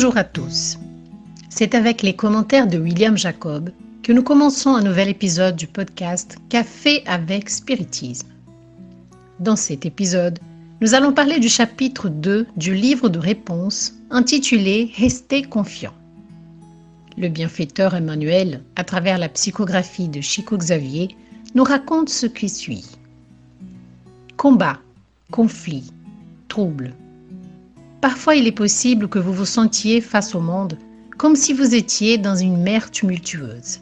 Bonjour à tous. C'est avec les commentaires de William Jacob que nous commençons un nouvel épisode du podcast Café avec Spiritisme. Dans cet épisode, nous allons parler du chapitre 2 du livre de réponses intitulé Restez confiant. Le bienfaiteur Emmanuel, à travers la psychographie de Chico Xavier, nous raconte ce qui suit. Combat, conflit, trouble. Parfois il est possible que vous vous sentiez face au monde comme si vous étiez dans une mer tumultueuse.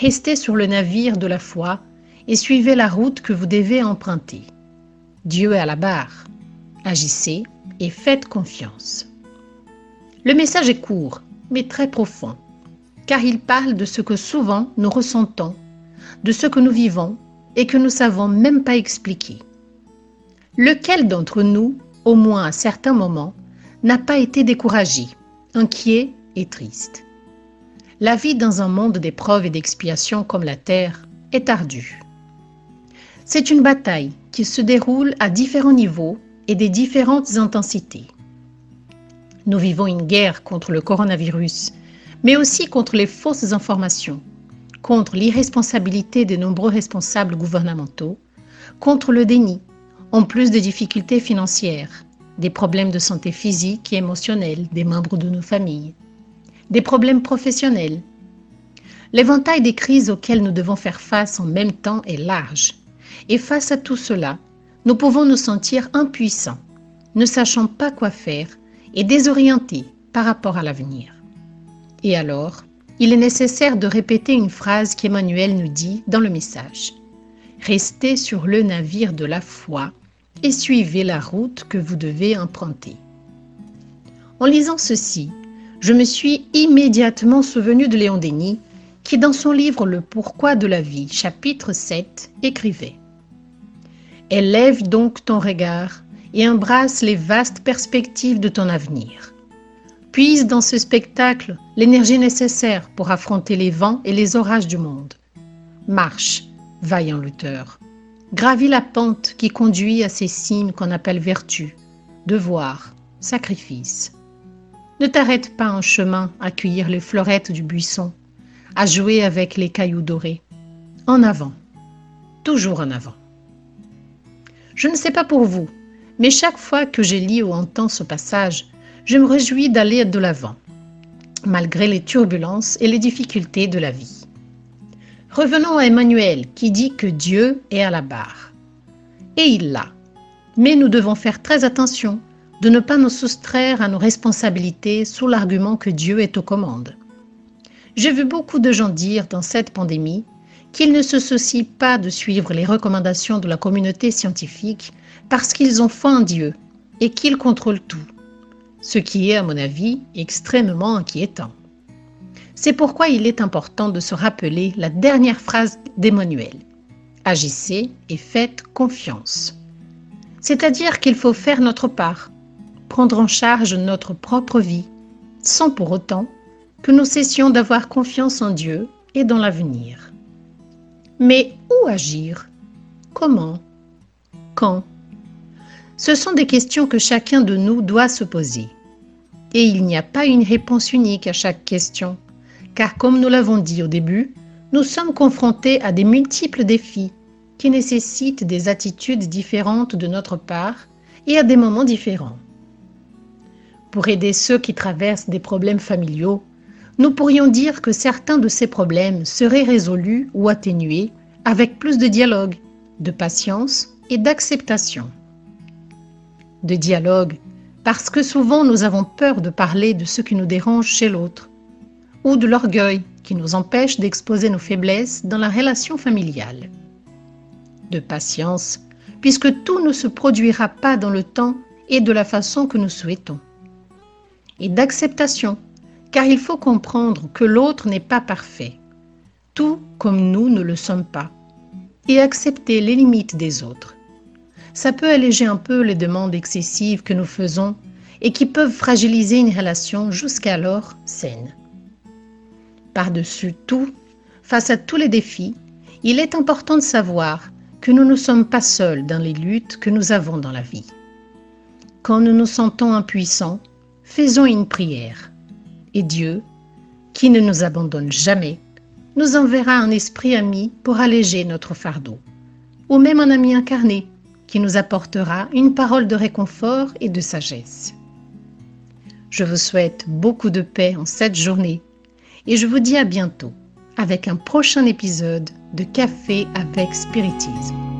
Restez sur le navire de la foi et suivez la route que vous devez emprunter. Dieu est à la barre. Agissez et faites confiance. Le message est court, mais très profond, car il parle de ce que souvent nous ressentons, de ce que nous vivons et que nous savons même pas expliquer. Lequel d'entre nous, au moins à certains moments, n'a pas été découragé, inquiet et triste La vie dans un monde d'épreuves et d'expiations comme la Terre est ardue. C'est une bataille qui se déroule à différents niveaux et des différentes intensités. Nous vivons une guerre contre le coronavirus, mais aussi contre les fausses informations, contre l'irresponsabilité des nombreux responsables gouvernementaux, contre le déni, en plus des difficultés financières, des problèmes de santé physique et émotionnelle des membres de nos familles, des problèmes professionnels. L'éventail des crises auxquelles nous devons faire face en même temps est large. Et face à tout cela, nous pouvons nous sentir impuissants, ne sachant pas quoi faire et désorientés par rapport à l'avenir. Et alors, il est nécessaire de répéter une phrase qu'Emmanuel nous dit dans le message. Restez sur le navire de la foi et suivez la route que vous devez emprunter. En lisant ceci, je me suis immédiatement souvenu de Léon Denis, qui dans son livre Le pourquoi de la vie, chapitre 7, écrivait Élève donc ton regard et embrasse les vastes perspectives de ton avenir. Puise dans ce spectacle l'énergie nécessaire pour affronter les vents et les orages du monde. Marche, vaillant lutteur. Gravis la pente qui conduit à ces cimes qu'on appelle vertu, devoir, sacrifice. Ne t'arrête pas en chemin à cueillir les fleurettes du buisson, à jouer avec les cailloux dorés. En avant, toujours en avant. Je ne sais pas pour vous, mais chaque fois que je lis ou entends ce passage, je me réjouis d'aller de l'avant, malgré les turbulences et les difficultés de la vie. Revenons à Emmanuel qui dit que Dieu est à la barre. Et il l'a. Mais nous devons faire très attention de ne pas nous soustraire à nos responsabilités sous l'argument que Dieu est aux commandes. J'ai vu beaucoup de gens dire dans cette pandémie qu'ils ne se soucient pas de suivre les recommandations de la communauté scientifique parce qu'ils ont foi en Dieu et qu'ils contrôlent tout, ce qui est à mon avis extrêmement inquiétant. C'est pourquoi il est important de se rappeler la dernière phrase d'Emmanuel. Agissez et faites confiance. C'est-à-dire qu'il faut faire notre part, prendre en charge notre propre vie, sans pour autant que nous cessions d'avoir confiance en Dieu et dans l'avenir. Mais où agir? Comment? Quand? Ce sont des questions que chacun de nous doit se poser. Et il n'y a pas une réponse unique à chaque question car comme nous l'avons dit au début, nous sommes confrontés à des multiples défis qui nécessitent des attitudes différentes de notre part et à des moments différents. Pour aider ceux qui traversent des problèmes familiaux, nous pourrions dire que certains de ces problèmes seraient résolus ou atténués avec plus de dialogue, de patience et d'acceptation. De dialogue, parce que souvent nous avons peur de parler de ce qui nous dérange chez l'autre, ou de l'orgueil qui nous empêche d'exposer nos faiblesses dans la relation familiale. De patience, puisque tout ne se produira pas dans le temps et de la façon que nous souhaitons. Et d'acceptation, car il faut comprendre que l'autre n'est pas parfait, tout comme nous ne le sommes pas, et accepter les limites des autres. Ça peut alléger un peu les demandes excessives que nous faisons et qui peuvent fragiliser une relation jusqu'alors saine. Par-dessus tout, face à tous les défis, il est important de savoir que nous ne sommes pas seuls dans les luttes que nous avons dans la vie. Quand nous nous sentons impuissants, faisons une prière. Et Dieu, qui ne nous abandonne jamais, nous enverra un esprit ami pour alléger notre fardeau, ou même un ami incarné qui nous apportera une parole de réconfort et de sagesse. Je vous souhaite beaucoup de paix en cette journée et je vous dis à bientôt avec un prochain épisode de Café avec Spiritisme.